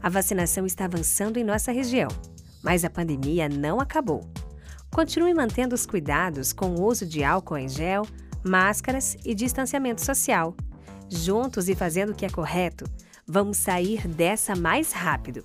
A vacinação está avançando em nossa região, mas a pandemia não acabou. Continue mantendo os cuidados com o uso de álcool em gel, máscaras e distanciamento social. Juntos e fazendo o que é correto, vamos sair dessa mais rápido.